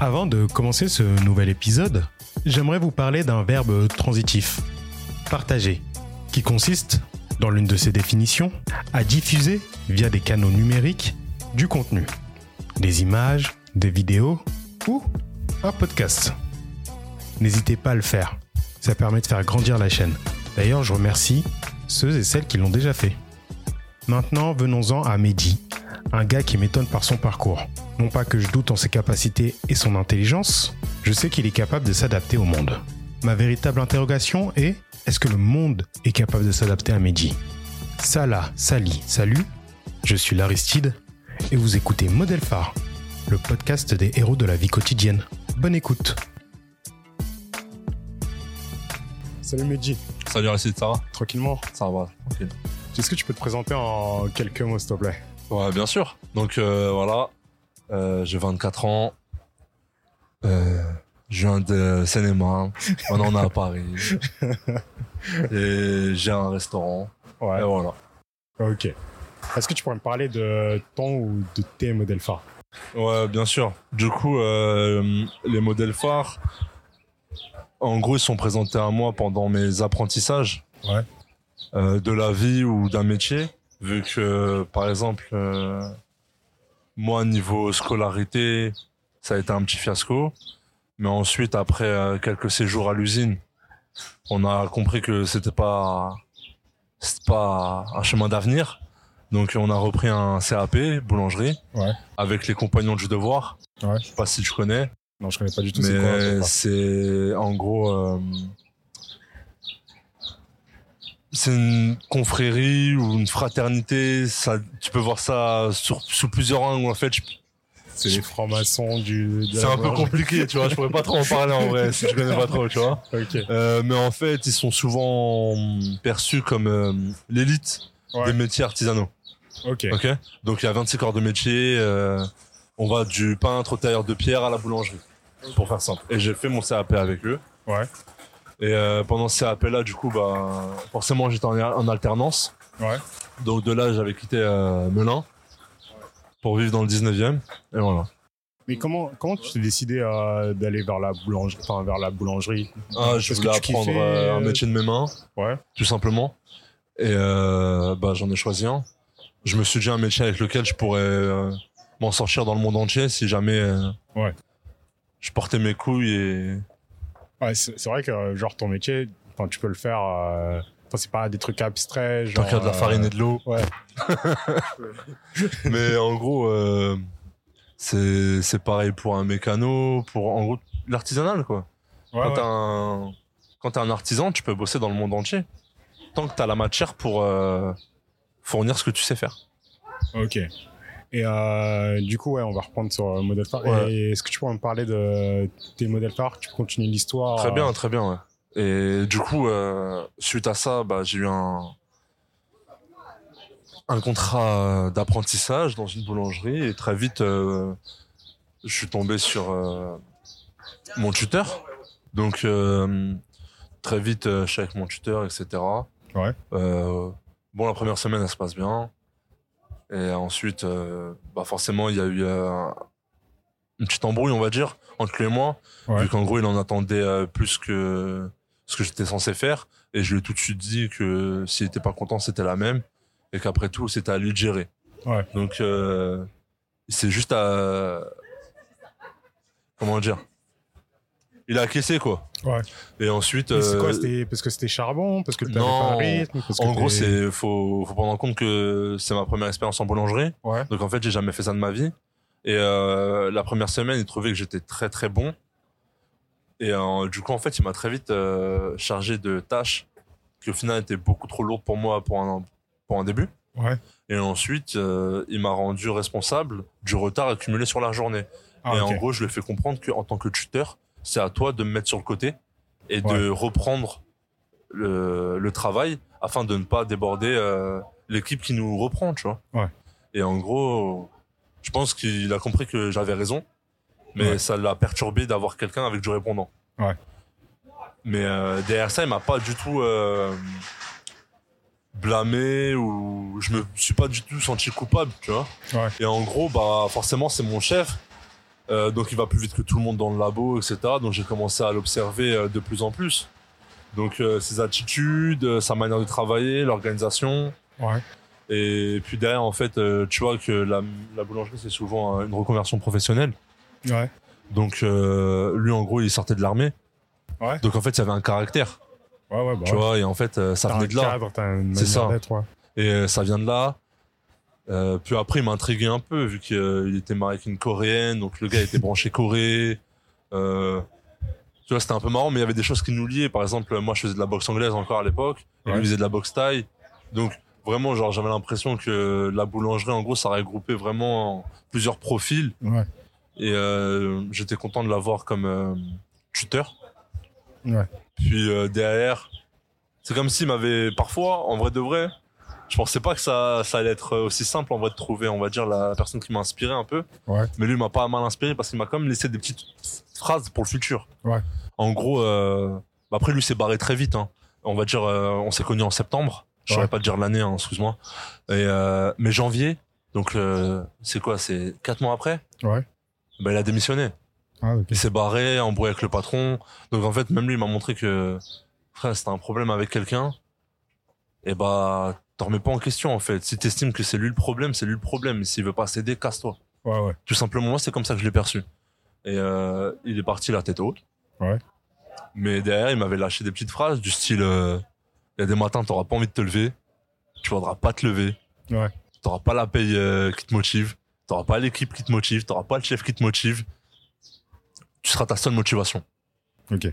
Avant de commencer ce nouvel épisode, j'aimerais vous parler d'un verbe transitif, partager, qui consiste, dans l'une de ses définitions, à diffuser via des canaux numériques du contenu, des images, des vidéos ou un podcast. N'hésitez pas à le faire, ça permet de faire grandir la chaîne. D'ailleurs, je remercie ceux et celles qui l'ont déjà fait. Maintenant, venons-en à Mehdi, un gars qui m'étonne par son parcours. Non pas que je doute en ses capacités et son intelligence, je sais qu'il est capable de s'adapter au monde. Ma véritable interrogation est est-ce que le monde est capable de s'adapter à Mehdi Salah, Sali, salut, je suis l'Aristide et vous écoutez Modèle Phare, le podcast des héros de la vie quotidienne. Bonne écoute Salut Mehdi, Salut Aristide, ça va? Tranquillement. Ça va, tranquille. Est-ce que tu peux te présenter en quelques mots s'il te plaît? Ouais, bien sûr. Donc euh, voilà, euh, j'ai 24 ans. Euh, je viens de Seine-et-Marne. Maintenant, on est à Paris. Et j'ai un restaurant. Ouais. Et voilà. Ok. Est-ce que tu pourrais me parler de ton ou de tes modèles phares? Ouais, bien sûr. Du coup, euh, les modèles phares, en gros, ils sont présentés à moi pendant mes apprentissages Ouais. euh, de la vie ou d'un métier. Vu que, par exemple, moi, niveau scolarité, ça a été un petit fiasco. Mais ensuite, après euh, quelques séjours à l'usine, on a compris que c'était pas, pas un chemin d'avenir. Donc, on a repris un CAP, boulangerie Ouais. avec les compagnons du devoir. Ouais. Je sais pas si tu connais, Non, je connais pas du tout. C'est quoi un mais c'est en gros euh, c'est une confrérie ou une fraternité. Ça, tu peux voir ça sur, sous plusieurs angles. En fait, je- C'est les francs-maçons du. c'est un peu compliqué, tu vois. Je pourrais pas trop en parler en vrai si je connais pas trop, tu vois. Euh, mais en fait, ils sont souvent perçus comme euh, l'élite Ouais. des métiers artisanaux. Ok. Ok. Donc il y a 26 corps de métier. euh, on va du peintre au tailleur de pierre à la boulangerie, pour faire simple. Et j'ai fait mon CAP avec eux. Ouais. Et euh, pendant ce CAP là, du coup, bah forcément j'étais en, en alternance. Ouais. Donc de là, j'avais quitté euh, Melun pour vivre dans le 19e. Et voilà. Mais comment comment tu t'es décidé euh, d'aller vers la boulangerie, enfin vers la boulangerie? Ah, je voulais apprendre kiffais, euh, un métier de mes mains, Ouais. tout simplement. Et bah j'en ai choisi un. Je me suis dit un métier avec lequel je pourrais m'en sortir dans le monde entier si jamais Ouais. je portais mes couilles et Ouais, c'est vrai que euh, genre ton métier, tu peux le faire. euh, c'est pas des trucs abstraits. tant Genre. qu'il y a de la farine et de l'eau. Ouais. Mais en gros, euh, c'est c'est pareil pour un mécano, pour en gros l'artisanal quoi. Ouais. quand ouais. t'es un quand t'es un artisan, tu peux bosser dans le monde entier tant que t'as la matière pour euh, fournir ce que tu sais faire. Ok. Et euh, du coup, ouais, on va reprendre sur euh, modèle phare. Ouais. Et Est-ce que tu pourrais me parler de tes modèles phares Tu peux continuer l'histoire Très euh, bien, très bien. Ouais. Et du coup, euh, suite à ça, bah, j'ai eu un un contrat d'apprentissage dans une boulangerie et très vite, euh, je suis tombé sur euh, mon tuteur. Donc euh, très vite, euh, je suis avec mon tuteur, etc. Ouais. Euh, bon, la première semaine, elle se passe bien. Et ensuite, euh, bah forcément, il y a eu euh, une petite embrouille, on va dire, entre lui et moi. Ouais. Vu qu'en gros, il en attendait euh, plus que ce que j'étais censé faire. Et je lui ai tout de suite dit que s'il était pas content, c'était la même. Et qu'après tout, c'était à lui de gérer. Ouais. Donc, c'est juste à... Comment dire Il a acquiescé, quoi. Ouais. Et ensuite... Mais C'est euh, quoi C'était parce que c'était charbon Parce que t'avais pas le rythme parce que en gros, c'est faut, faut prendre en compte que c'est ma première expérience en boulangerie. Ouais. Donc en fait, j'ai jamais fait ça de ma vie. Et euh, la première semaine, il trouvait que j'étais très très bon. Et euh, du coup, en fait, il m'a très vite euh, chargé de tâches qui au final étaient beaucoup trop lourdes pour moi pour un, pour un début. Ouais. Et ensuite, euh, il m'a rendu responsable du retard accumulé sur la journée. Ah, et en gros, je lui ai fait comprendre qu'en tant que tuteur, c'est à toi de me mettre sur le côté et Ouais. de reprendre le, le travail afin de ne pas déborder euh, l'équipe qui nous reprend, tu vois. Ouais. Et en gros, je pense qu'il a compris que j'avais raison, mais Ouais. ça l'a perturbé d'avoir quelqu'un avec du répondant. Ouais. Mais euh, derrière ça, il m'a pas du tout euh, blâmé ou je me suis pas du tout senti coupable, tu vois. Ouais. Et en gros, bah forcément, c'est mon chef. Euh, donc il va plus vite que tout le monde dans le labo, etc. Donc j'ai commencé à l'observer euh, de plus en plus. Donc euh, ses attitudes, sa manière de travailler, l'organisation. Ouais. Et puis derrière, en fait, euh, tu vois que la, la boulangerie, c'est souvent une reconversion professionnelle. Ouais. Donc lui, en gros, il sortait de l'armée. Ouais. Donc en fait, il avait un caractère, Ouais, ouais, bah. tu vois. Et en fait, ça venait de là. C'est ça. Et ça vient de là. Euh, puis après, il m'a intrigué un peu, vu qu'il était marié avec une coréenne, donc le gars était branché Corée. Euh, tu vois, c'était un peu marrant, mais il y avait des choses qui nous liaient. Par exemple, moi, je faisais de la boxe anglaise encore à l'époque, et Ouais. lui faisait de la boxe thaï. Donc, vraiment, genre, j'avais l'impression que la boulangerie, en gros, ça regroupait vraiment plusieurs profils. Ouais. Et euh, j'étais content de l'avoir comme euh, tuteur. Ouais. Puis euh, derrière, c'est comme s'il m'avait parfois, en vrai de vrai, je pensais pas que ça, ça allait être aussi simple en vrai de trouver, on va dire, la personne qui m'a inspiré un peu. Ouais. Mais lui il m'a pas mal inspiré parce qu'il m'a quand même laissé des petites phrases pour le futur. Ouais. En gros, euh, bah après lui s'est barré très vite. Hein. On va dire, euh, on s'est connus en septembre. Je saurais pas te dire l'année, hein, excuse-moi. Et euh, mais janvier, donc euh, c'est quoi C'est quatre mois après? Ouais. Bah, il a démissionné. Ah, ok. Il s'est barré, embrouillé avec le patron. Donc en fait, même lui, il m'a montré que, frère, t'as un problème avec quelqu'un, et bah, t'en remets pas en question, en fait. Si t'estimes que c'est lui le problème, c'est lui le problème. S'il veut pas céder, casse-toi. Ouais, ouais. Tout simplement, moi, c'est comme ça que je l'ai perçu. Et euh, il est parti la tête haute. Ouais. Mais derrière, il m'avait lâché des petites phrases du style, euh, il y a des matins, t'auras pas envie de te lever. Tu voudras pas te lever. Ouais. T'auras pas la paye euh, qui te motive. T'auras pas l'équipe qui te motive. T'auras pas le chef qui te motive. Tu seras ta seule motivation. Ok.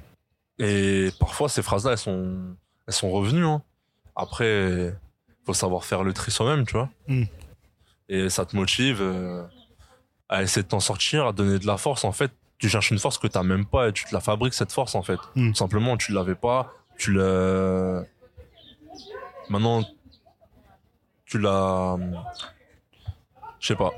Et parfois, ces phrases-là, elles sont, elles sont revenues. Hein. Après, faut savoir faire le tri soi-même, tu vois. Mm. Et ça te motive euh, à essayer de t'en sortir, à donner de la force. En fait, tu cherches une force que t'as même pas et tu te la fabriques, cette force, en fait. Mm. Tout simplement, tu l'avais pas. Tu l'as... Maintenant, tu l'as... Je sais pas.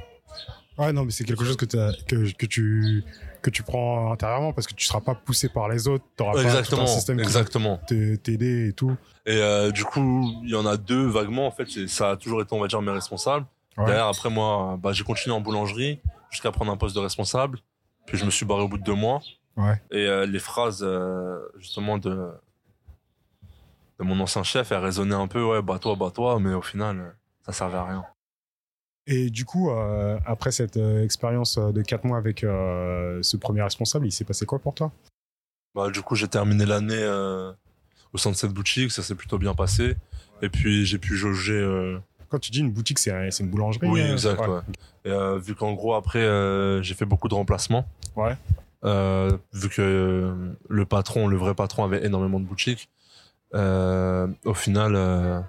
Ouais, non, mais c'est quelque chose que, que, que tu que tu prends intérieurement parce que tu seras pas poussé par les autres, t'auras pas tout un système qui exactement. te- t'aider et tout. Et euh, du coup, il y en a deux vaguement. En fait, ça a toujours été, on va dire, mes responsables. Ouais. Derrière, après moi, bah, j'ai continué en boulangerie jusqu'à prendre un poste de responsable. Puis je me suis barré au bout de deux mois. Ouais. Et euh, les phrases, euh, justement, de, de mon ancien chef, elles résonnaient un peu, ouais, bah toi, bah toi, mais au final, ça servait à rien. Et du coup, euh, après cette euh, expérience euh, de 4 mois avec ce premier responsable, il s'est passé quoi pour toi? Bah, du coup, j'ai terminé l'année au sein de cette boutique, ça s'est plutôt bien passé. Et puis, j'ai pu jauger. Quand tu dis une boutique, c'est un- c'est une boulangerie Oui, exact. ouais. Et, euh, vu qu'en gros, après, euh, j'ai fait beaucoup de remplacements. Ouais. Euh, vu que le patron, le vrai patron, avait énormément de boutiques. au final,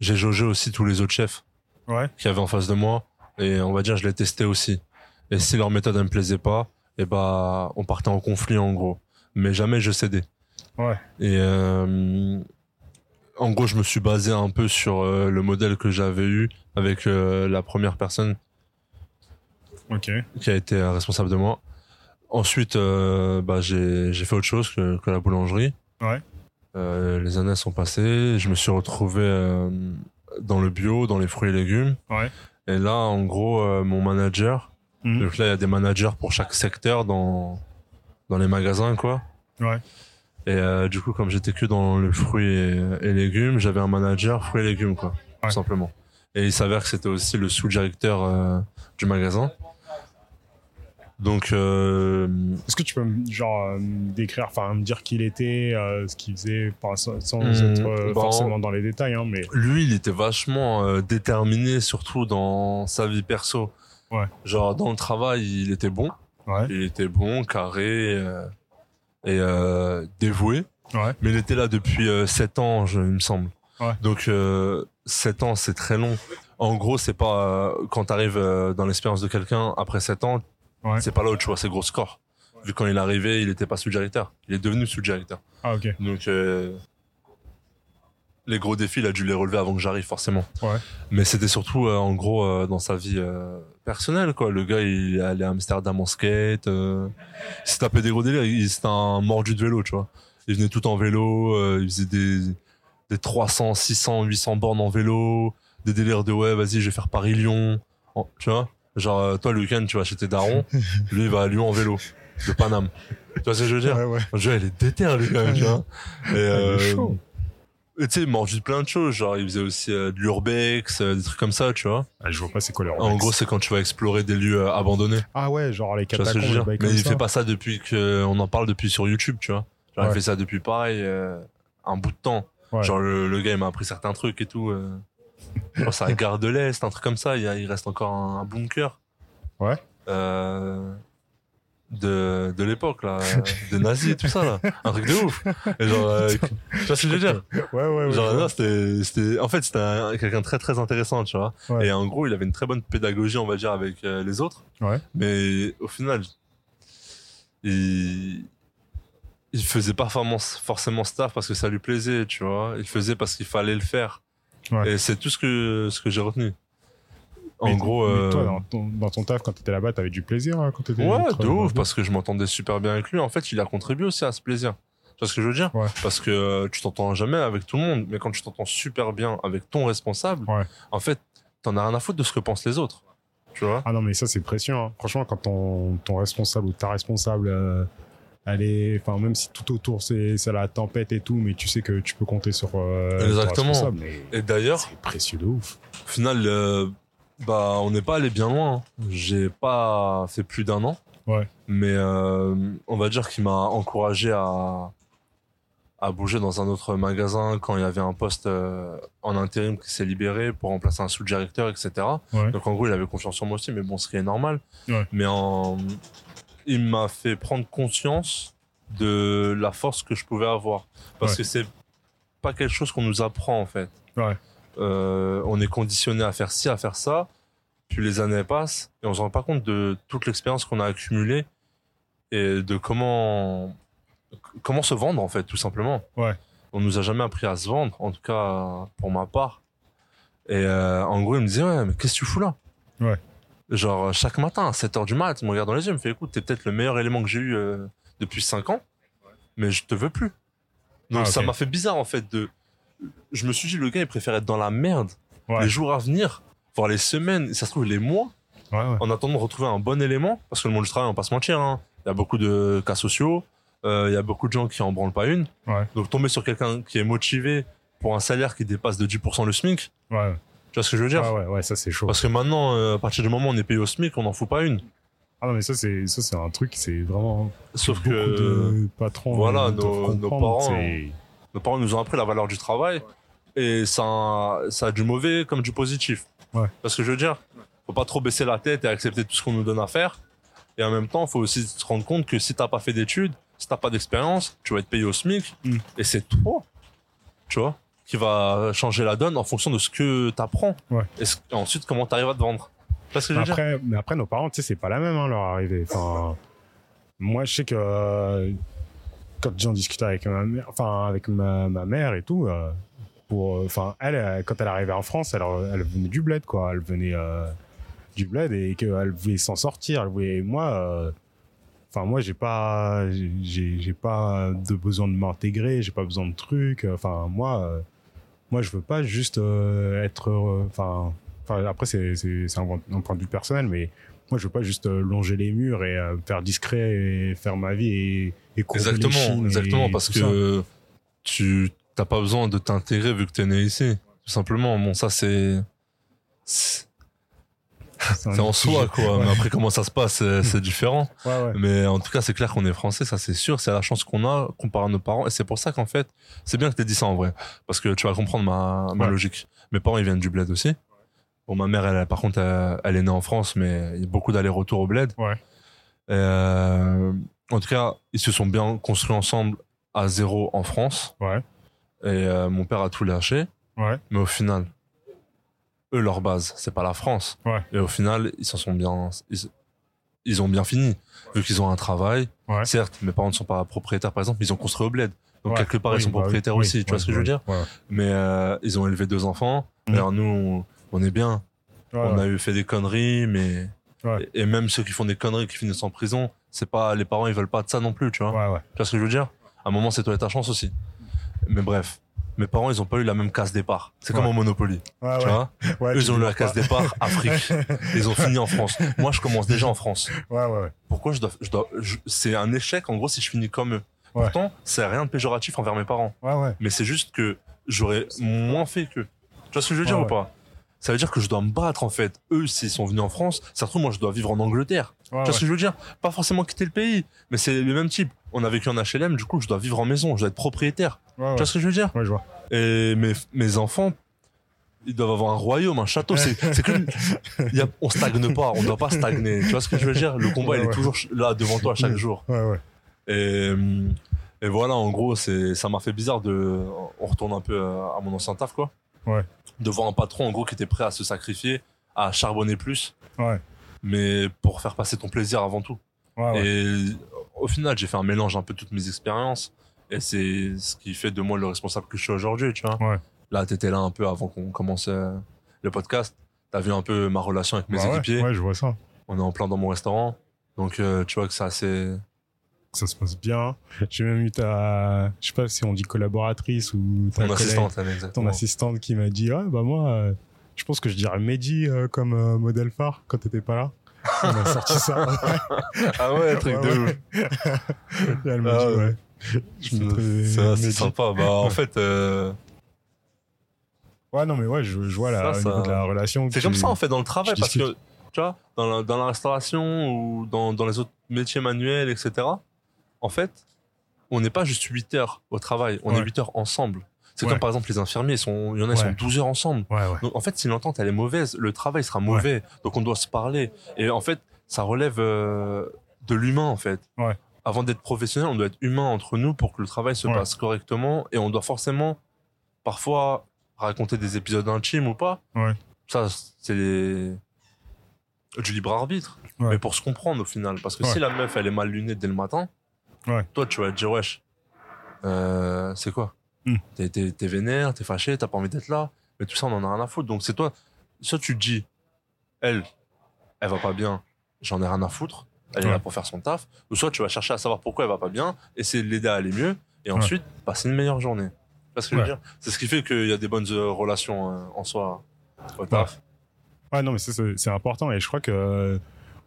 j'ai jaugé aussi tous les autres chefs Ouais. qu'il y avait en face de moi. Et on va dire, je les testais aussi. Et si leur méthode ne me plaisait pas, et bah, on partait en conflit en gros. Mais jamais je cédais. Ouais. Et euh, en gros, je me suis basé un peu sur euh, le modèle que j'avais eu avec euh, la première personne qui a été responsable de moi. Ensuite, bah, j'ai j'ai fait autre chose que, que la boulangerie. Ouais. Les années sont passées, je me suis retrouvé dans le bio, dans les fruits et légumes. Ouais. Et là, en gros, euh, mon manager, Mhm. donc là, il y a des managers pour chaque secteur dans, dans les magasins, quoi. Ouais. Et euh, du coup, comme j'étais que dans le fruit et, et légumes, j'avais un manager fruits et légumes, quoi, Ouais. tout simplement. Et il s'avère que c'était aussi le sous-directeur euh, du magasin. Donc, euh, Est-ce que tu peux me- genre euh, décrire, enfin me dire qui il était, euh, ce qu'il faisait, pas- sans, sans Hmm, être forcément dans les détails, hein, mais lui, il était vachement euh, déterminé, surtout dans sa vie perso. Ouais. Genre, dans le travail, il était bon. ouais, Il était bon, carré euh, et euh, dévoué. ouais, Mais il était là depuis 7 ans, je, il me semble. Ouais. Donc, euh, 7 ans, c'est très long. En gros, c'est pas euh, quand t'arrives euh, dans l'expérience de quelqu'un après 7 ans, Ouais. c'est pas là où tu vois ses gros scores. Vu quand il est arrivé, il était pas sous-directeur. Il est devenu sous-directeur. ah ok, Donc, euh, les gros défis, il a dû les relever avant que j'arrive, forcément. Ouais. Mais c'était surtout, euh, en gros, euh, dans sa vie personnelle, quoi. Le gars, il est allé à Amsterdam en skate. Il s'est tapé des gros délires. Il- C'était un mordu de vélo, tu vois. Il venait tout en vélo. il faisait des, des 300, 600, 800 bornes en vélo. Des délires de, ouais, vas-y, je vais faire Paris-Lyon. Tu vois Genre, euh, toi, le week-end, tu vas chez tes darons, lui, il va à Lyon en vélo, de Paname. Tu vois ce que je veux dire? Ouais, ouais. Le jeu, il est déter, lui, quand même, tu vois. Et, est euh, chaud. et tu sais, il mange de plein de choses. Genre, il faisait aussi euh, de l'urbex, euh, des trucs comme ça, tu vois. Ah, je vois pas c'est quoi leur En gros, c'est quand tu vas explorer des lieux euh, abandonnés. Ah ouais, genre les Tu vois ce catacombes, que je veux les dire bails Mais comme il ça. fait pas ça depuis que on en parle depuis sur YouTube, tu vois. Genre, Ouais. il fait ça depuis pareil, euh, un bout de temps. Ouais. Genre, le, le gars, il m'a appris certains trucs et tout. Je pense à la gare de l'Est, un truc comme ça. Il, y a- il reste encore un, un bunker. Ouais. Euh, de, de l'époque, là. des nazis et tout ça, là. Un truc de ouf. Et genre, euh, tu vois ce que je veux dire? Ouais, ouais, ouais. Genre, je non, vois. c'était, c'était, en fait, c'était un- quelqu'un de très, très intéressant, tu vois. Ouais. Et en gros, il avait une très bonne pédagogie, on va dire, avec euh, les autres. Ouais. Mais au final, il, il faisait pas forcément, forcément staff parce que ça lui plaisait, tu vois. Il faisait parce qu'il fallait le faire. Ouais. Et c'est tout ce que, ce que j'ai retenu. En Mais- gros, mais euh, toi, dans ton, dans ton taf, quand t'étais là-bas, t'avais du plaisir hein, quand t'étais. ouais, de ouf, parce que je m'entendais super bien avec lui. En fait, il a contribué aussi à ce plaisir. Tu vois ce que je veux dire Ouais. Parce que euh, tu t'entends jamais avec tout le monde, mais quand tu t'entends super bien avec ton responsable, Ouais. en fait, t'en as rien à foutre de ce que pensent les autres. Tu vois Ah non, mais ça, c'est précieux. hein. Franchement, quand ton, ton responsable ou ta responsable, euh, elle est. Enfin, même si tout autour, c'est la tempête et tout, mais tu sais que tu peux compter sur. euh, Exactement. Et d'ailleurs, C'est précieux de ouf. au final, euh, bah, on n'est pas allé bien loin. hein. J'ai pas fait plus d'un an. Ouais. Mais euh, on va dire qu'il m'a encouragé à, à bouger dans un autre magasin quand il y avait un poste euh, en intérim qui s'est libéré pour remplacer un sous-directeur, etc. Ouais. Donc en gros, il avait confiance en moi aussi, mais bon, ce qui est normal. Ouais. Mais en... il m'a fait prendre conscience de la force que je pouvais avoir. Parce Ouais. que c'est pas quelque chose qu'on nous apprend en fait. Ouais. Euh, on est conditionné à faire ci, à faire ça. Puis les années passent et on se rend pas compte de toute l'expérience qu'on a accumulée et de comment comment se vendre en fait tout simplement. Ouais. On nous a jamais appris à se vendre, en tout cas pour ma part. Et euh, en gros, il me disait ouais, mais qu'est-ce que tu fous là? Ouais. Genre chaque matin à 7h du mat, il me regarde dans les yeux, il me fait écoute, t'es peut-être le meilleur élément que j'ai eu euh, depuis 5 ans, mais je te veux plus. Donc Ah, ça m'a fait bizarre en fait de je me suis dit le gars il préfère être dans la merde Ouais. les jours à venir, voire les semaines, ça se trouve les mois, Ouais, ouais. en attendant de retrouver un bon élément, parce que le monde du travail, on va pas se mentir, hein. il y a beaucoup de cas sociaux, euh, il y a beaucoup de gens qui en branlent pas une, donc tomber sur quelqu'un qui est motivé pour un salaire qui dépasse de 10% le SMIC, tu vois ce que je veux dire ouais, ouais, ouais, ça, c'est chaud. Parce que maintenant, euh, à partir du moment où on est payé au SMIC, on n'en fout pas une. Ah non, mais ça, c'est ça, c'est un truc, c'est vraiment. Sauf que de patrons. voilà, nos- parents, nos parents nous ont appris la valeur du travail, et ça, ça a du mauvais comme du positif. Ouais. Parce que je veux dire, faut pas trop baisser la tête et accepter tout ce qu'on nous donne à faire. Et en même temps, faut aussi se rendre compte que si t'as pas fait d'études, si t'as pas d'expérience, tu vas être payé au SMIC. Mm. Et c'est toi, tu vois, qui va changer la donne en fonction de ce que t'apprends. Ouais. Et ce- ensuite, comment t'arrives à te vendre? Parce que je veux dire. Après, mais après, nos parents, tu sais, c'est pas la même, hein, leur arrivée. Enfin, moi, je sais que euh, quand j'en discutais avec ma mère, enfin, avec ma, ma mère et tout, euh, pour, euh, enfin, elle, quand elle arrivait en France, elle, elle venait du bled, quoi. Elle venait euh, du bled et qu'elle voulait s'en sortir. Elle voulait, moi, enfin, moi, j'ai pas, j'ai, pas de besoin de m'intégrer, j'ai pas besoin de trucs. Enfin, moi, moi, je veux pas juste euh, être, heureux. enfin, Enfin, après, c'est c'est- un, un point de vue personnel, mais moi, je veux pas juste euh, longer les murs et euh, faire discret et faire ma vie et, et courber les Exactement, exactement, et parce ça. que tu t'as pas besoin de t'intégrer vu que t'es né ici. Tout simplement, bon, ça c'est c'est en soi quoi. Ouais. Mais après comment ça se passe, c'est c'est différent. Ouais, ouais. Mais en tout cas, c'est clair qu'on est français, ça c'est sûr. C'est la chance qu'on a comparé à nos parents, et c'est pour ça qu'en fait, c'est bien que t'aies dit ça en vrai, parce que tu vas comprendre ma logique. Mes parents ils viennent du bled aussi. Bon, ma mère, elle, par contre, elle, elle est née en France, mais il y a beaucoup d'allers-retours au bled. Euh, en tout cas, ils se sont bien construits ensemble à zéro en France. Et euh, mon père a tout lâché. Mais au final, eux, leur base, c'est pas la France. Ouais. Et au final, ils s'en sont bien, ils, ils ont bien fini. Vu qu'ils ont un travail. Ouais. Certes, mes parents ne sont pas propriétaires, par exemple, mais ils ont construit au bled. Donc, Ouais. quelque part, Oui, ils sont bah propriétaires oui, aussi. Tu vois ce que je veux dire? Mais euh, ils ont élevé deux enfants. Mhm. Alors nous, on, on est bien. On a eu fait des conneries, mais et, et même ceux qui font des conneries qui finissent en prison, c'est pas les parents, ils veulent pas de ça non plus, tu vois. Tu vois ce que je veux dire? À un moment, c'est toi et ta chance aussi. Mais bref, mes parents, ils ont pas eu la même case départ. C'est comme au Monopoly, Ouais, tu ouais. vois. Eux, ils ont eu la case départ Afrique. ils ont fini en France. Moi, je commence déjà en France. Pourquoi je dois, je dois, je- c'est un échec, en gros, si je finis comme eux. Pourtant, c'est rien de péjoratif envers mes parents. Mais c'est juste que j'aurais moins fait qu'eux. Tu vois ce que je veux dire ou pas? Ça veut dire que je dois me battre, en fait. Eux, s'ils sont venus en France, ça se trouve, moi, je dois vivre en Angleterre. Ouais, Tu vois ce que je veux dire? Pas forcément quitter le pays, mais c'est le même type. On a vécu en HLM, du coup, je dois vivre en maison, je dois être propriétaire. ouais, ouais. Tu vois ce que je veux dire? Ouais, je vois. Et mes, mes enfants, ils doivent avoir un royaume, un château. C'est c'est Y a, on stagne pas, on doit pas stagner. Tu vois ce que je veux dire? Le combat, Ouais, il est toujours là devant toi chaque jour. Ouais, ouais. Et, et voilà, en gros, c'est ça m'a fait bizarre de. On retourne un peu à à mon ancien taf, quoi. Ouais. De voir un patron, en gros, qui était prêt à se sacrifier, à charbonner plus, Ouais. mais pour faire passer ton plaisir avant tout. Et au final, j'ai fait un mélange un peu de toutes mes expériences. Et c'est ce qui fait de moi le responsable que je suis aujourd'hui, tu vois. Ouais. Là, t'étais là un peu avant qu'on commence euh, le podcast. T'as vu un peu ma relation avec mes Bah équipiers. Ouais, je vois ça. On est en plein dans mon restaurant. Donc, euh, tu vois que c'est assez... Ça se passe bien. J'ai même eu ta, je sais pas si on dit collaboratrice ou ta collègue, assistante, ton assistante qui m'a dit, ouais, bah moi, euh, je pense que je dirais Mehdi euh, comme modèle phare quand t'étais pas là. On a sorti ça. Ah ouais, truc Ouais, de ouais. ouf. Et elle m'a Ah dit, ouais. C'est sympa. Bah, en fait, euh, Ouais, non, mais ouais, je, je vois là, Ça, au ça- niveau de la relation. c'est comme ça, en fait, dans le travail. Parce que, tu vois, dans la, dans la restauration ou dans, dans les autres métiers manuels, etc., en fait, on n'est pas juste 8 heures au travail. On Ouais. est 8 heures ensemble. C'est Ouais. comme par exemple les infirmiers, sont, il y en a, ils sont Ouais. 12 heures ensemble. Ouais. Donc en fait, si l'entente elle est mauvaise, le travail sera mauvais. Donc on doit se parler. Et en fait, ça relève euh, de l'humain en fait. Avant d'être professionnel, on doit être humain entre nous pour que le travail se passe correctement. Et on doit forcément, parfois, raconter des épisodes intimes ou pas. Ça, c'est les- du libre arbitre. Ouais. Mais pour se comprendre au final. Parce que Ouais. si la meuf elle est mal lunée dès le matin, Ouais. toi tu vas te dire wesh, euh, c'est quoi? Hmm. T'es- T'es t'es vénère, t'es fâché, t'as pas envie d'être là. Mais tout ça, on en a rien à foutre. Donc c'est toi, soit tu te dis, elle, elle va pas bien, j'en ai rien à foutre, elle est Ouais. là pour faire son taf. Ou soit tu vas chercher à savoir pourquoi elle va pas bien, essayer de l'aider à aller mieux, et ensuite passer une meilleure journée. Je veux dire? C'est ce qui fait qu'il y a des bonnes euh, relations euh, en soi au taf. Ouais, non, mais c'est c'est important et je crois que euh,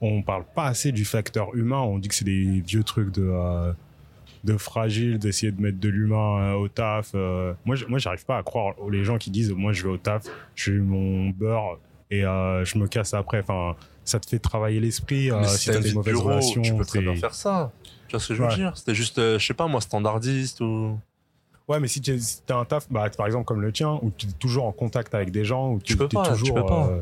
on parle pas assez du facteur humain. On dit que c'est des vieux trucs de euh, de fragile, d'essayer de mettre de l'humain euh, au taf. euh. Moi, moi, j'arrive pas à croire aux les gens qui disent moi je vais au taf, je fais mon beurre et euh, je me casse après. Enfin, ça te fait travailler l'esprit. si t'as des mauvaises bureau, relations, tu peux très bien faire ça. Tu vois ce que je veux Ouais. dire? C'était juste, je sais pas moi, standardiste ou. Ouais, mais si tu as un taf, bah, par exemple comme le tien, où tu es toujours en contact avec des gens, où Tu peux t'es pas, tu toujours, peux pas. euh,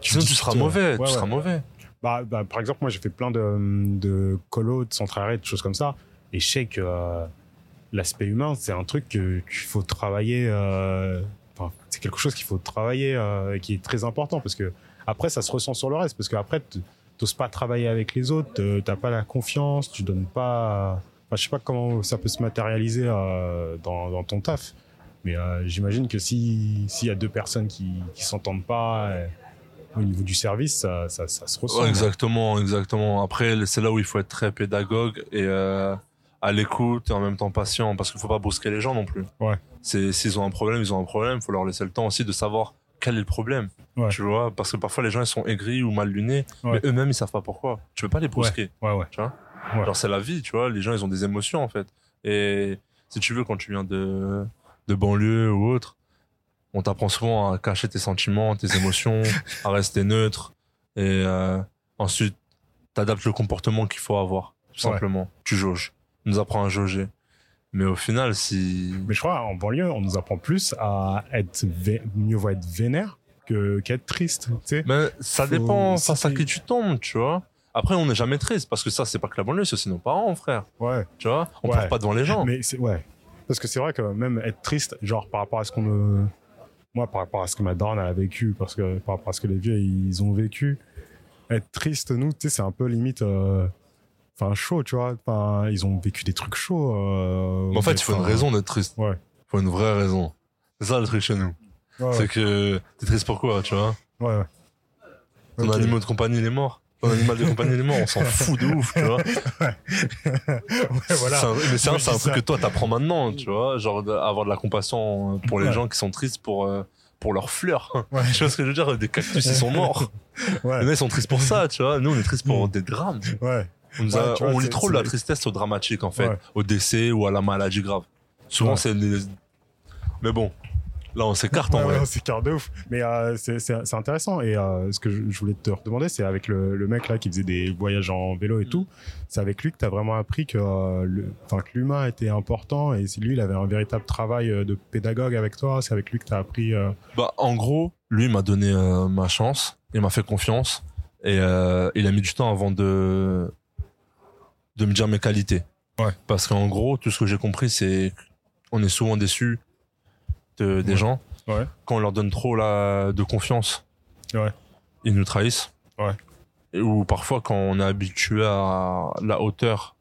Sinon, tu seras mauvais. ouais, tu ouais. seras mauvais. Bah, bah, par exemple, moi, j'ai fait plein de, de colos, de centres de choses comme ça. Et je sais que euh, l'aspect humain, c'est un truc qu'il faut travailler. euh, c'est quelque chose qu'il faut travailler euh, et qui est très important parce que après, ça se ressent sur le reste. Parce que après, t- t'oses pas travailler avec les autres, t'as pas la confiance, tu donnes pas. Enfin, je sais pas comment ça peut se matérialiser dans, ton taf. Mais j'imagine que si s'il y a deux personnes qui qui s'entendent pas au niveau du service, ça, ça, se ressent. Ouais, exactement, exactement. Après, c'est là où il faut être très pédagogue et à l'écoute et en même temps patient parce qu'il faut pas brusquer les gens non plus. Ouais. C'est s'ils ont un problème, ils ont un problème. Il faut leur laisser le temps aussi de savoir quel est le problème. Ouais. Tu vois, parce que parfois les gens ils sont aigris ou mal lunés, Ouais. mais eux-mêmes ils savent pas pourquoi. Tu peux pas les brusquer. Ouais, ouais. Tu vois c'est la vie, tu vois. Les gens ils ont des émotions en fait. Et si tu veux, quand tu viens de de banlieue ou autre, on t'apprend souvent à cacher tes sentiments, tes émotions, à rester neutre et euh, ensuite t'adaptes le comportement qu'il faut avoir tout simplement. Tu jauges. On nous apprend à jauger. Mais au final, si Mais je crois en banlieue, on nous apprend plus à être vé- mieux vaut être vénère que qu'être triste. Tu sais. Mais ça Faut- dépend face à qui tu tombes, tu vois. Après, on n'est jamais triste parce que ça, c'est pas que la banlieue, c'est aussi nos parents, frère. Ouais. Tu vois, on Ouais. pleure pas devant les gens. Mais c'est ouais. Parce que c'est vrai que même être triste, genre par rapport à ce qu'on me, moi par rapport à ce que ma daronne a vécu, parce que par rapport à ce que les vieux ils ont vécu, être triste, nous, tu sais, c'est un peu limite. euh, Enfin, chaud, tu vois. Enfin, ils ont vécu des trucs chauds. euh, Mais en fait, il faut une raison d'être triste. Ouais. Il faut une vraie raison. C'est ça le truc chez nous. Ouais, C'est que t'es triste pourquoi, tu vois? Ouais. ouais. Ton animal de compagnie, il est mort. ton animal de compagnie est mort, on s'en fout de ouf, tu vois. Ouais, voilà. Un- mais c'est un, truc ça. que toi t'apprends maintenant, tu vois, genre avoir de la compassion pour les Ouais. gens qui sont tristes pour euh, pour leurs fleurs. Ouais. tu vois ce que je veux dire? Des cactus ils sont morts. Ouais. Les mecs ils sont tristes pour ça, tu vois. Nous on est tristes pour Mm. des drames. Ouais. On, a- vois, on lit trop la tristesse au dramatique en fait, Ouais. au décès ou à la maladie grave. Souvent Ouais. c'est des... Mais bon, là on s'écarte en vrai. c'est quart de ouf. Mais euh, c'est- intéressant. Et euh, ce que je, je voulais te redemander, c'est avec le, le mec là qui faisait des voyages en vélo et tout. C'est avec lui que tu as vraiment appris que, euh, l'humain était important. Et si lui, il avait un véritable travail euh, de pédagogue avec toi, c'est avec lui que tu as appris. euh, Bah, en gros, lui m'a donné ma chance, il m'a fait confiance et il a mis du temps avant de de me dire mes qualités. Ouais. Parce qu'en gros, tout ce que j'ai compris, c'est qu'on est souvent déçu de, des Ouais. gens Ouais. quand on leur donne trop la, de confiance. Ils nous trahissent. Ou parfois quand on est habitué à la hauteur,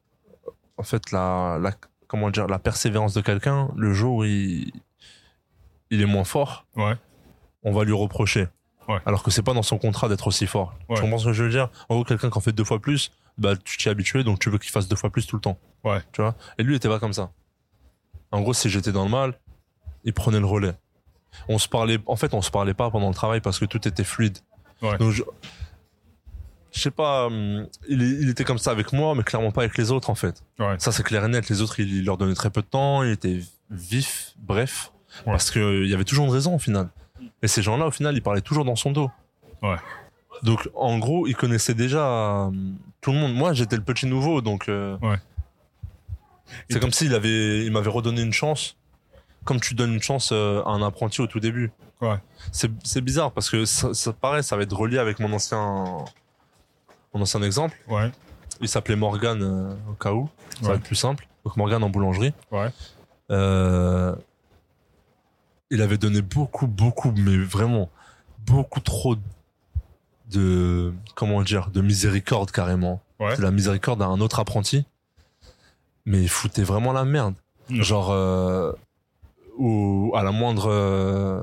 en fait la, la comment dire la persévérance de quelqu'un, le jour où il il est moins fort, on va lui reprocher. Alors que c'est pas dans son contrat d'être aussi fort. Tu comprends ce que je veux dire? En gros, quelqu'un qui en fait deux fois plus, bah tu t'y habitué, donc tu veux qu'il fasse deux fois plus tout le temps. Ouais. Tu vois? Et lui, il était pas comme ça. En gros, si j'étais dans le mal, il prenait le relais. On se parlait, en fait, on se parlait pas pendant le travail parce que tout était fluide. Ouais. Donc, je, je sais pas, hum, il, il était comme ça avec moi, mais clairement pas avec les autres, en fait. Ouais. Ça, c'est clair et net. Les autres, il, il leur donnait très peu de temps, il était vif, bref. Ouais. Parce qu'il y avait toujours une raison, au final. Et ces gens-là, au final, ils parlaient toujours dans son dos. Ouais. Donc, en gros, ils connaissaient déjà hum, tout le monde. Moi, j'étais le petit nouveau, donc. euh, Ouais. C'est Et comme s'il avait, il m'avait redonné une chance, comme tu donnes une chance euh, à un apprenti au tout début. Ouais. C'est, c'est bizarre parce que ça, ça paraît, ça va être relié avec mon ancien, mon ancien exemple. Ouais. Il s'appelait Morgan euh, au cas où, ça va Ouais. être plus simple. Donc Morgan en boulangerie. Ouais. Euh, il avait donné beaucoup, beaucoup, mais vraiment beaucoup trop de, comment dire, de miséricorde carrément. Ouais. De la miséricorde à un autre apprenti. Mais il foutait vraiment la merde. Ouais. Genre, euh, ou à la moindre, euh,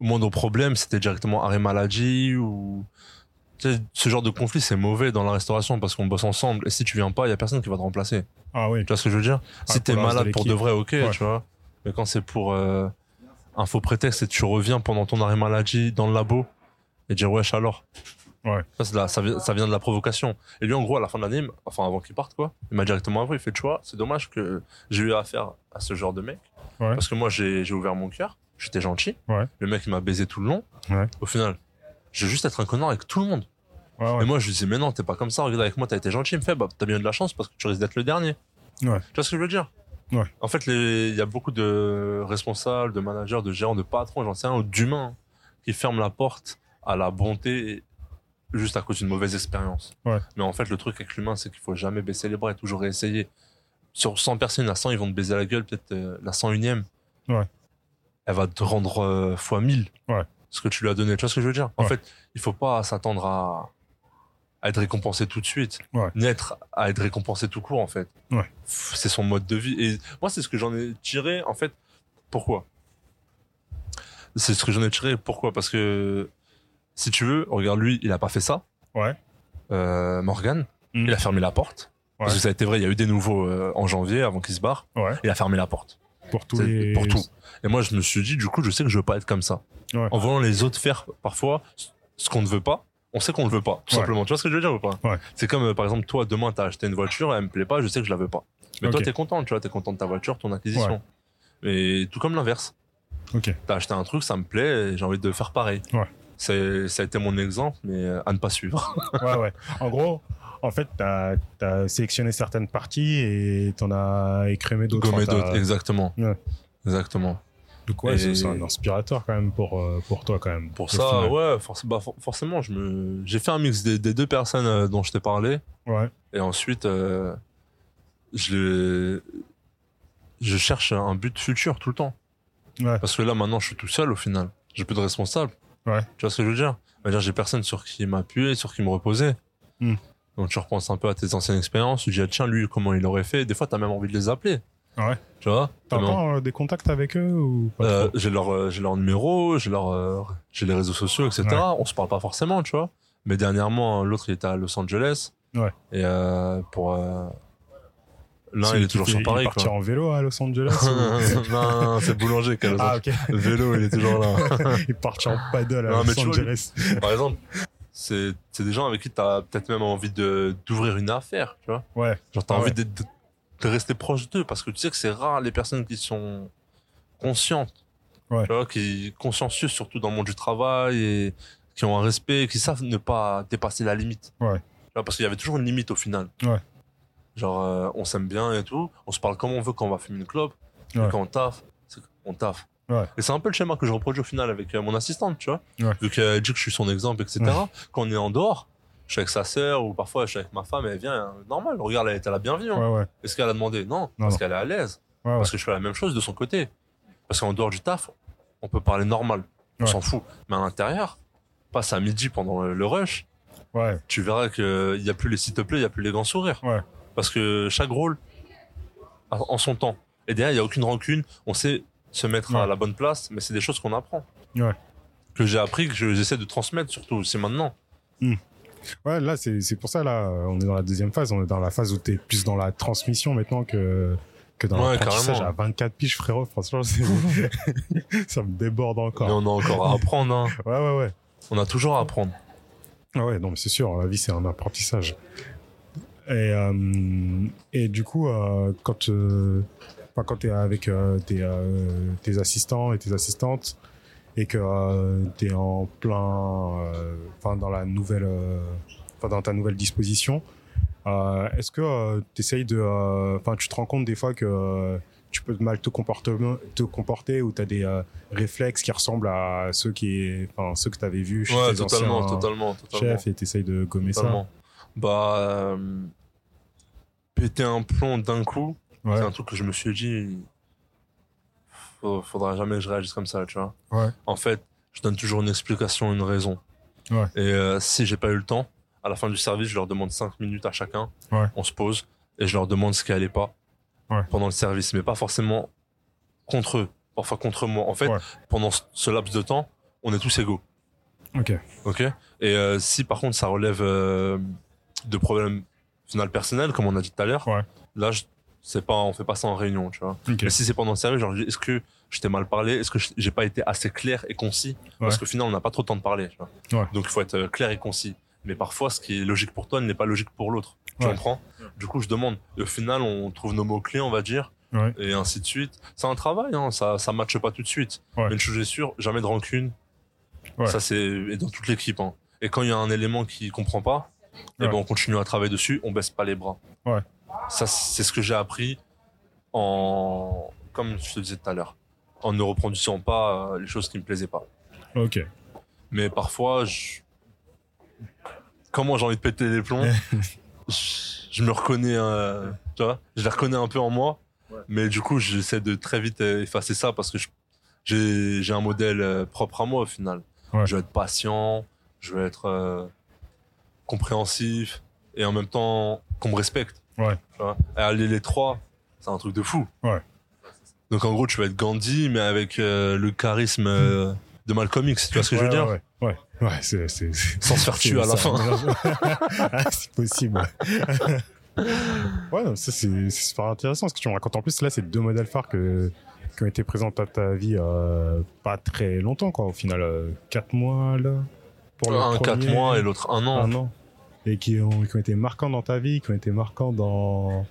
au moindre problème, c'était directement arrêt maladie ou, tu sais, ce genre de conflit, c'est mauvais dans la restauration parce qu'on bosse ensemble. Et si tu viens pas, il y a personne qui va te remplacer. Ah oui. Tu vois ce que je veux dire? Ah, Si t'es de malade pour de vrai, ok, Ouais. tu vois. Mais quand c'est pour euh, un faux prétexte et tu reviens pendant ton arrêt maladie dans le labo et dire wesh alors. Ouais. Ça, c'est de la- ça, vient, ça vient de la provocation. Et lui, en gros, à la fin de l'année, enfin avant qu'il parte, quoi, il m'a directement avoué, il fait, tu vois, c'est dommage que j'ai eu affaire à ce genre de mec. Ouais. Parce que moi, j'ai j'ai ouvert mon cœur, j'étais gentil. Ouais. Le mec, il m'a baisé tout le long. Au final, je vais juste être un connard avec tout le monde. Et moi, je lui disais, mais non, t'es pas comme ça, regarde avec moi, t'as été gentil. Il me fait, bah, t'as bien eu de la chance parce que tu risques d'être le dernier. Tu vois ce que je veux dire? Ouais. En fait, il y a beaucoup de responsables, de managers, de gérants, de patrons, j'en sais rien, ou d'humains qui ferment la porte à la bonté juste à cause d'une mauvaise expérience. Ouais. Mais en fait, le truc avec l'humain, c'est qu'il faut jamais baisser les bras et toujours réessayer. Sur 100 personnes, la 100, ils vont te baiser la gueule, peut-être euh, la 101ème. Ouais. Elle va te rendre euh, fois 1000 Ouais. ce que tu lui as donné. Tu vois ce que je veux dire? En fait, il faut pas s'attendre à, à être récompensé tout de suite, ni être, à être récompensé tout court, en fait. C'est son mode de vie. Et moi, c'est ce que j'en ai tiré, en fait. Pourquoi? C'est ce que j'en ai tiré. Pourquoi? Parce que, si tu veux, regarde, lui, il a pas fait ça. Ouais. Euh, Morgan, Mm. il a fermé la porte. Parce que ça a été vrai, il y a eu des nouveaux euh, en janvier avant qu'il se barre. Ouais. Il a fermé la porte. Pour tous C'est- les. Pour tout. Et moi, je me suis dit, du coup, je sais que je veux pas être comme ça. Ouais. En voyant les autres faire parfois ce qu'on ne veut pas, on sait qu'on ne veut pas, tout simplement. Tu vois ce que je veux dire ou pas? C'est comme, euh, par exemple, toi, demain, t'as acheté une voiture, elle me plaît pas, je sais que je la veux pas. Mais toi, t'es content, tu vois, t'es content de ta voiture, ton acquisition. Et tout comme l'inverse. Ok. T'as acheté un truc, ça me plaît, j'ai envie de faire pareil. Ouais. Ça a été mon exemple, mais euh, à ne pas suivre. Ouais, ouais. En gros, en fait, t'as as sélectionné certaines parties et t'en as écrémé d'autres. T'as- d'autres, exactement. Ouais. Exactement. Donc ouais, Et- c'est un inspirateur quand même pour, euh, pour toi quand même. Pour ça, final. ouais, bah, for- forcément, me, j'ai fait un mix des, des deux personnes euh, dont je t'ai parlé. Ouais. Et ensuite, euh, je, je cherche un but futur tout le temps. Ouais. Parce que là, maintenant, je suis tout seul au final. J'ai plus de responsable. Ouais. Tu vois ce que je veux dire? C'est-à-dire, j'ai personne sur qui m'appuyer, sur qui me reposer. Hmm. Donc, tu repenses un peu à tes anciennes expériences. Tu dis, ah, tiens, lui, comment il aurait fait? Des fois, t'as même envie de les appeler. Ouais. Tu vois? T'as encore euh, des contacts avec eux ou pas euh, j'ai leur, euh, j'ai leur numéro, j'ai leur, euh, j'ai les réseaux sociaux, etc. Ouais. On se parle pas forcément, tu vois. Mais dernièrement, l'autre, il était à Los Angeles. Ouais. Et pour. L'un, il est toujours sur Paris, Il est parti quoi. en vélo à Los Angeles ou- non, non, c'est Boulanger a Los Ah, Angeles. ok. Le vélo, il est toujours là. Il est parti en paddle à Non, Los tu vois, Angeles. Par exemple, c'est des gens avec qui tu as peut-être même envie d'ouvrir une affaire, tu vois. Ouais, Genre, t'as Ah envie ouais. de, de- de rester proche d'eux parce que tu sais que c'est rare les personnes qui sont conscientes. Ouais. Tu vois, qui consciencieuses surtout dans le monde du travail et qui ont un respect, qui savent ne pas dépasser la limite. Ouais. Tu vois, parce qu'il y avait toujours une limite au final. Ouais. Genre, euh, on s'aime bien et tout, on se parle comme on veut quand on va fumer une clope, Ouais. et quand on taffe, on taffe. Ouais. Et c'est un peu le schéma que je reproduis au final avec euh, mon assistante, tu vois. Ouais. Vu qu'elle dit que je suis son exemple, etc. Quand on est en dehors, je suis avec sa sœur ou parfois je suis avec ma femme, elle vient, euh, normal, regarde, elle, elle a bien vu. hein. ouais, ouais. Est-ce qu'elle a demandé? Non, Non, parce qu'elle est à l'aise. Parce que je fais la même chose de son côté. Parce qu'en dehors du taf, on peut parler normal. On s'en fout. Mais à l'intérieur, passe à midi pendant le, le rush, tu verras qu'il n'y a plus les s'il te plaît, il n'y a plus les grands sourires. Parce que chaque rôle a en son temps. Et derrière, il n'y a aucune rancune. On sait se mettre à la bonne place, mais c'est des choses qu'on apprend. Ouais. Que j'ai appris, que je- j'essaie de transmettre surtout. C'est maintenant. ouais, là, c'est pour ça, là, on est dans la deuxième phase. On est dans la phase où t'es plus dans la transmission maintenant que, que dans Ouais, l'apprentissage. À 24 piges, frérot, franchement, ça me déborde Mais encore. on a encore à apprendre. hein. Ouais, ouais, ouais. On a toujours à apprendre. Ah ouais, non, mais c'est sûr, la vie, c'est un apprentissage. Et, euh, et du coup, euh, quand, euh, enfin, quand tu es avec euh, tes, euh, tes assistants et tes assistantes et que tu es en plein, euh, enfin, dans la nouvelle, euh, enfin, dans ta nouvelle disposition, euh, est-ce que tu essayes de, euh, enfin, tu te rends compte des fois que euh, tu peux mal te comporter, te comporter ou tu as des euh, réflexes qui ressemblent à ceux qui, enfin, ceux que tu avais vus chez Ouais, tes totalement, anciens totalement, totalement. chefs et tu essayes de gommer Totalement. Bah, euh, péter un plomb d'un coup, c'est un truc que je me suis dit, faudra jamais que je réagisse comme ça, tu vois. ouais, En fait, je donne toujours une explication, une raison. Ouais. Et euh, si j'ai pas eu le temps, à la fin du service, je leur demande 5 minutes à chacun. Ouais. On se pose et je leur demande ce qui allait pas Ouais. pendant le service, mais pas forcément contre eux, parfois contre moi. En fait, pendant ce- ce laps de temps, on est tous égaux. ok. Ok? Et euh, si par contre ça relève euh, de problèmes final personnels, comme on a dit tout à l'heure, Ouais. là, je, c'est pas, on fait pas ça en réunion, tu vois. Mais si c'est pendant le service, genre, est-ce que je t'ai mal parlé? Est-ce que j'ai pas été assez clair et concis? Parce qu'au final, on n'a pas trop de temps de parler. Tu vois. Ouais. Donc il faut être euh, clair et concis. Mais parfois, ce qui est logique pour toi n'est pas logique pour l'autre. Tu comprends? Du coup, je demande. Et au final, on trouve nos mots clés, on va dire, et ainsi de suite. C'est un travail, hein, ça, ça matche pas tout de suite. Mais une chose est sûre, jamais de rancune. Ça, c'est dans toute l'équipe. hein. Et quand il y a un élément qui comprend pas, Ouais. ben, on continue à travailler dessus, on baisse pas les bras. Ouais. Ça, c'est ce que j'ai appris en, comme je te disais tout à l'heure, en ne reproduisant pas euh, les choses qui me plaisaient pas. Ok. Mais parfois, je... comment j'ai envie de péter les plombs, je, me reconnais, euh, tu vois, je les reconnais un peu en moi. Ouais. Mais du coup, j'essaie de très vite euh, effacer ça parce que j'ai un modèle propre à moi au final. Ouais. Je veux être patient, je veux être euh, compréhensif et en même temps qu'on me respecte. Ouais. Tu vois. Et aller les trois, c'est un truc de fou. Ouais. Donc en gros, tu vas être Gandhi, mais avec euh, le charisme euh, de Malcolm X. Tu vois ce que je veux dire? Ouais, ouais. Ouais, c'est, Sans se faire tuer à la fin. Ah, c'est possible. ouais, non, ça, c'est, c'est super intéressant ce que tu me racontes. En plus, là, c'est deux modèles phares que, qui ont été présents à ta vie euh, pas très longtemps, quoi. Au final, euh, quatre mois, là. Pour le un premier, 4 mois et l'autre un an. un an. Et qui ont, qui ont été marquants dans ta vie, qui ont été marquants dans,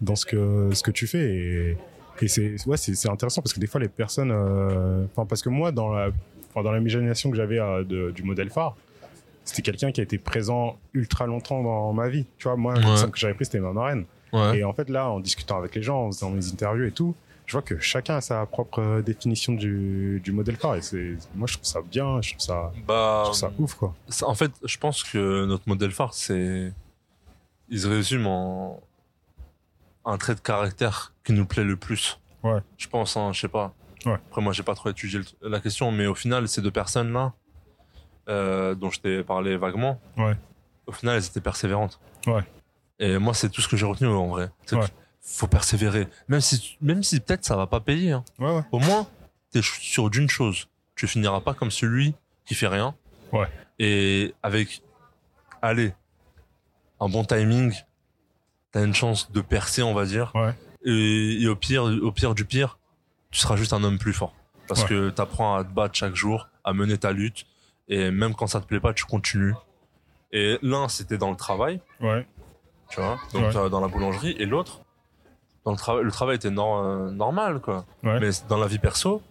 dans ce que, ce que tu fais. Et, et c'est, ouais, c'est, intéressant parce que des fois, les personnes, euh, parce que moi, dans la, dans l'imagination que j'avais euh, du modèle phare, c'était quelqu'un qui a été présent ultra longtemps dans ma vie. Tu vois, moi, Ouais. l'exemple que j'avais pris, c'était ma marraine. Ouais. Et en fait, là, en discutant avec les gens, en faisant mes interviews et tout, je vois que chacun a sa propre euh, définition du, du modèle phare. Et c'est, moi, je trouve ça bien, je trouve ça, je Bah, trouve ça ouf, quoi. ça- en fait, je pense que notre modèle phare, c'est. Il se résume en. un trait de caractère qui nous plaît le plus. Ouais. Je pense, hein, je sais pas. Ouais. Après, moi, j'ai pas trop étudié le- la question, mais au final, ces deux personnes-là, euh, dont je t'ai parlé vaguement, Ouais. au final, elles étaient persévérantes. Ouais. Et moi, c'est tout ce que j'ai retenu en vrai. Ouais. Faut persévérer. Même si, même si peut-être ça va pas payer. hein. Ouais, ouais. Au moins, tu es sûr d'une chose. Tu finiras pas comme celui qui fait rien. Ouais. Et avec allez, un bon timing, t'as une chance de percer, on va dire. Ouais. Et, et au pire, au pire du pire, tu seras juste un homme plus fort. Parce Ouais. que t'apprends à te battre chaque jour, à mener ta lutte. Et même quand ça te plaît pas, tu continues. Et l'un, c'était dans le travail, Ouais. tu vois, donc Ouais. euh, dans la boulangerie. Et l'autre, dans le travail, le travail était nor- euh, normal, quoi. Ouais. Mais dans la vie perso,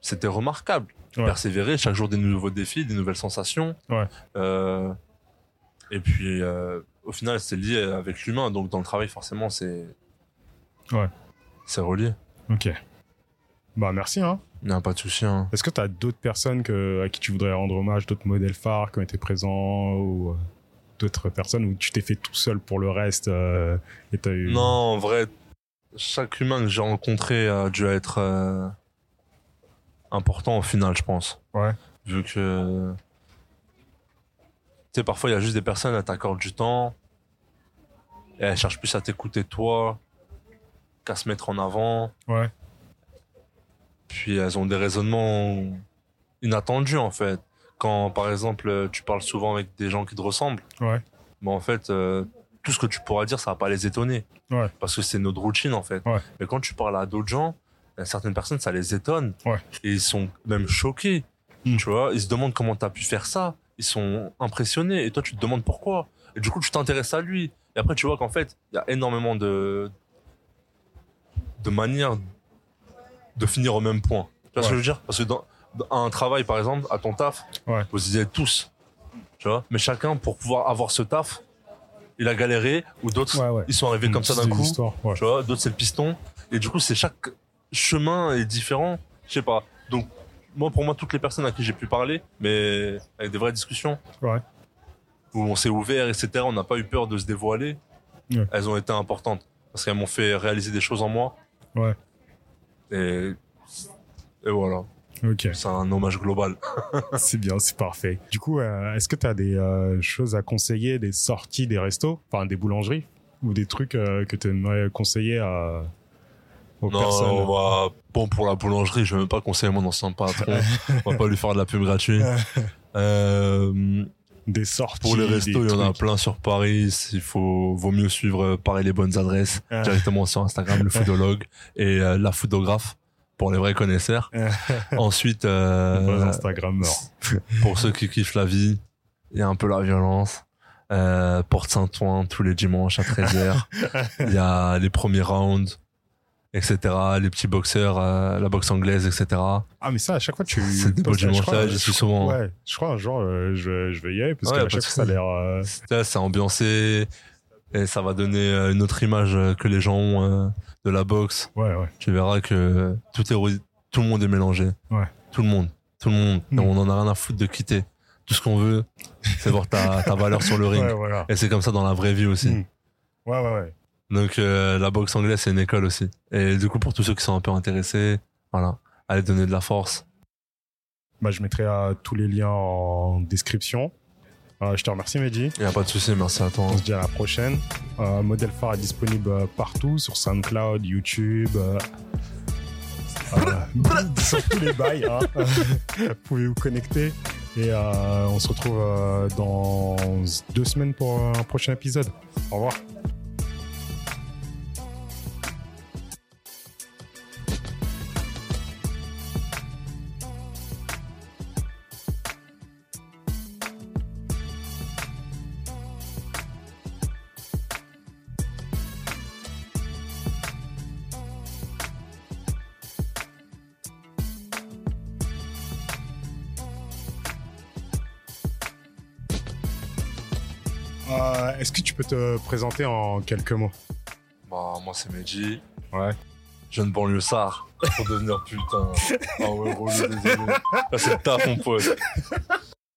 c'était remarquable. Ouais. Persévérer, chaque jour des nouveaux défis, des nouvelles sensations. Ouais. Euh, et puis, euh, au final, c'est lié avec l'humain. Donc, dans le travail, forcément, c'est. Ouais. C'est relié. Ok. Bah merci. Hein. Il n'y a pas de souci. Hein. Est-ce que tu as d'autres personnes que, à qui tu voudrais rendre hommage, d'autres modèles phares qui ont été présents ou euh, d'autres personnes où tu t'es fait tout seul pour le reste euh, et t'as eu... Non, en vrai, chaque humain que j'ai rencontré a dû être euh, important au final, je pense. Ouais. Vu que. Tu sais, parfois, il y a juste des personnes, elles t'accordent du temps. Et elles cherchent plus à t'écouter toi qu'à se mettre en avant. Ouais. Puis elles ont des raisonnements inattendus, en fait. Quand, par exemple, tu parles souvent avec des gens qui te ressemblent. Ouais. Mais en fait, euh, tout ce que tu pourras dire, ça va pas les étonner. Ouais. Parce que c'est notre routine, en fait. Ouais. Mais quand tu parles à d'autres gens, euh, certaines personnes, ça les étonne. Ouais. Et ils sont même choqués. Mm. Tu vois, ils se demandent comment tu as pu faire ça. Ils sont impressionnés. Et toi, tu te demandes pourquoi. Et du coup, tu t'intéresses à lui. Et après, tu vois qu'en fait, il y a énormément de, de manières de finir au même point. Tu vois ce que je veux dire? Parce que dans, dans un travail, par exemple, à ton taf, Ouais. vous y êtes tous. Tu vois Mais chacun, pour pouvoir avoir ce taf, il a galéré, ou d'autres, Ouais, ouais. ils sont arrivés comme ça d'un coup. Tu vois, d'autres c'est le piston. Et du coup, c'est chaque chemin est différent. Je sais pas. Donc, moi, pour moi, toutes les personnes à qui j'ai pu parler, mais avec des vraies discussions, où on s'est ouvert, etc., on n'a pas eu peur de se dévoiler, elles ont été importantes. Parce qu'elles m'ont fait réaliser des choses en moi. Ouais. Et, et voilà. Ok, C'est un hommage global. c'est bien, c'est parfait. Du coup, euh, est-ce que tu as des euh, choses à conseiller, des sorties des restos, enfin des boulangeries, ou des trucs euh, que tu aimerais conseiller à, aux Non, personnes? on va, bon, pour la boulangerie, je vais même pas conseiller mon ancien patron. on va pas lui faire de la pub gratuite. Des sorties Pour les restos, il y en a plein sur Paris. Il faut, vaut mieux suivre pareil les bonnes adresses Ah. directement sur Instagram, le foodologue et la foodographe pour les vrais connaisseurs. Ensuite, euh, pour ceux qui kiffent la vie, il y a un peu la violence. Euh, Porte Saint-Ouen tous les dimanches à 13h. Il y a les premiers rounds, etc. Les petits boxeurs, euh, la boxe anglaise, etc. Ah, mais ça, à chaque fois, tu. C'est des beaux je dimanches j'y je- suis souvent. hein. Ouais, je crois jour, euh, je, vais- je vais y aller parce Ouais, chaque fois, ça a l'air. euh, Ça, c'est ambiancé et ça va donner euh, une autre image euh, que les gens ont euh, de la boxe. Ouais, ouais. Tu verras que tout est tout le monde est mélangé. Ouais. Tout le monde, tout le monde. Mm. Et on en a rien à foutre de quitter. Tout ce qu'on veut, c'est voir ta, ta valeur sur le ring. Ouais, voilà. Et c'est comme ça dans la vraie vie aussi. Mm. Ouais, ouais, ouais. Donc euh, la boxe anglaise c'est une école aussi. Et du coup pour tous ceux qui sont un peu intéressés, voilà, allez donner de la force. Bah, je mettrai euh, tous les liens en description. Euh, je te remercie, Mehdi. Y a pas de souci, merci à toi. On se dit à la prochaine. Euh, Modèle phare est disponible euh, partout sur SoundCloud, YouTube. sur tous les bails. hein. vous pouvez vous connecter. Et on se retrouve dans deux semaines pour un prochain épisode. Au revoir. Tu peux te présenter en quelques mots Bah moi c'est Meji, Ouais. jeune banlieusard pour devenir putain. Ah ouais, relou, désolé. Là c'est le taf mon pote.